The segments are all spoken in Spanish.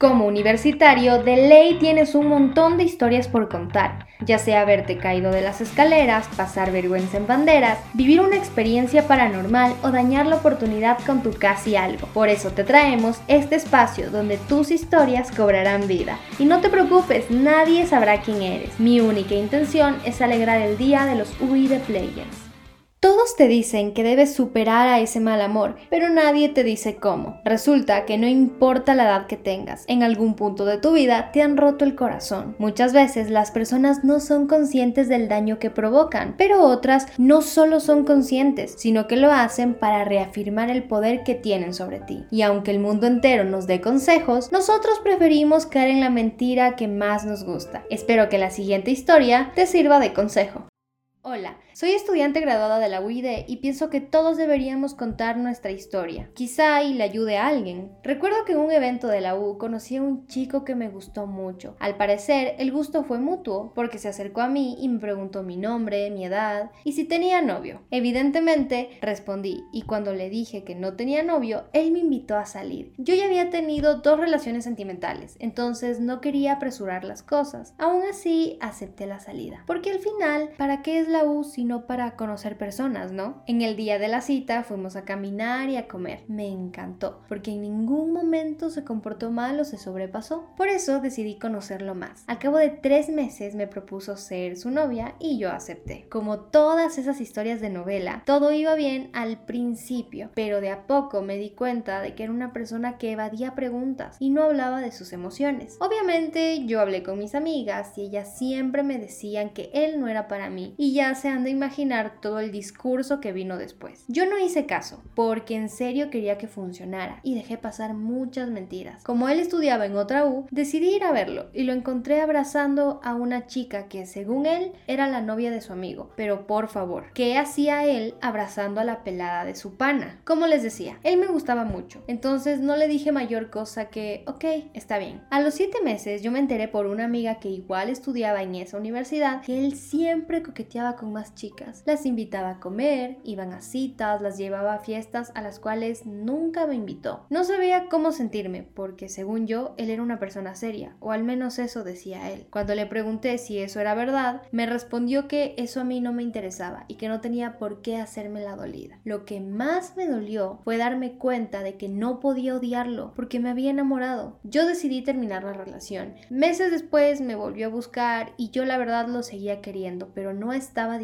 Como universitario, de ley tienes un montón de historias por contar, ya sea haberte caído de las escaleras, pasar vergüenza en banderas, vivir una experiencia paranormal o dañar la oportunidad con tu casi algo. Por eso te traemos este espacio donde tus historias cobrarán vida. Y no te preocupes, nadie sabrá quién eres. Mi única intención es alegrar el día de los UI de Players. Todos te dicen que debes superar a ese mal amor, pero nadie te dice cómo. Resulta que no importa la edad que tengas, en algún punto de tu vida te han roto el corazón. Muchas veces las personas no son conscientes del daño que provocan, pero otras no solo son conscientes, sino que lo hacen para reafirmar el poder que tienen sobre ti. Y aunque el mundo entero nos dé consejos, nosotros preferimos caer en la mentira que más nos gusta. Espero que la siguiente historia te sirva de consejo. Hola, soy estudiante graduada de la UID y pienso que todos deberíamos contar nuestra historia. Quizá ahí le ayude a alguien. Recuerdo que en un evento de la U conocí a un chico que me gustó mucho. Al parecer, el gusto fue mutuo porque se acercó a mí y me preguntó mi nombre, mi edad y si tenía novio. Evidentemente, respondí y cuando le dije que no tenía novio, él me invitó a salir. Yo ya había tenido dos relaciones sentimentales, entonces no quería apresurar las cosas. Aún así, acepté la salida. Porque al final, ¿para qué es la U sino para conocer personas, ¿no? En el día de la cita fuimos a caminar y a comer. Me encantó, porque en ningún momento se comportó mal o se sobrepasó. Por eso decidí conocerlo más. Al cabo de tres meses me propuso ser su novia y yo acepté. Como todas esas historias de novela, todo iba bien al principio, pero de a poco me di cuenta de que era una persona que evadía preguntas y no hablaba de sus emociones. Obviamente yo hablé con mis amigas y ellas siempre me decían que él no era para mí y ya se han de imaginar todo el discurso que vino después. Yo no hice caso, porque en serio quería que funcionara y dejé pasar muchas mentiras. Como él estudiaba en otra U, decidí ir a verlo y lo encontré abrazando a una chica que según él era la novia de su amigo. Pero por favor, ¿qué hacía él abrazando a la pelada de su pana? Como les decía, él me gustaba mucho, entonces no le dije mayor cosa que, ok, está bien. A los siete meses yo me enteré por una amiga que igual estudiaba en esa universidad que él siempre coqueteaba con más chicas. Las invitaba a comer, iban a citas, las llevaba a fiestas a las cuales nunca me invitó. No sabía cómo sentirme, porque según yo, él era una persona seria, o al menos eso decía él. Cuando le pregunté si eso era verdad, me respondió que eso a mí no me interesaba y que no tenía por qué hacerme la dolida. Lo que más me dolió fue darme cuenta de que no podía odiarlo porque me había enamorado. Yo decidí terminar la relación. Meses después me volvió a buscar y yo la verdad lo seguía queriendo, pero no estaba estaba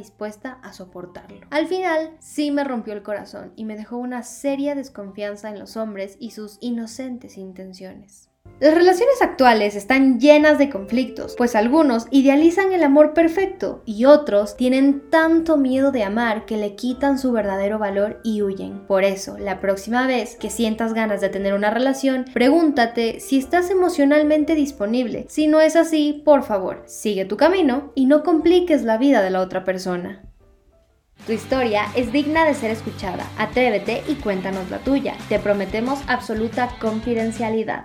a soportarlo. Al final, sí me rompió el corazón y me dejó una seria desconfianza en los hombres y sus inocentes intenciones. Las relaciones actuales están llenas de conflictos, pues algunos idealizan el amor perfecto y otros tienen tanto miedo de amar que le quitan su verdadero valor y huyen. Por eso, la próxima vez que sientas ganas de tener una relación, pregúntate si estás emocionalmente disponible. Si no es así, por favor, sigue tu camino y no compliques la vida de la otra persona. Tu historia es digna de ser escuchada. Atrévete y cuéntanos la tuya. Te prometemos absoluta confidencialidad.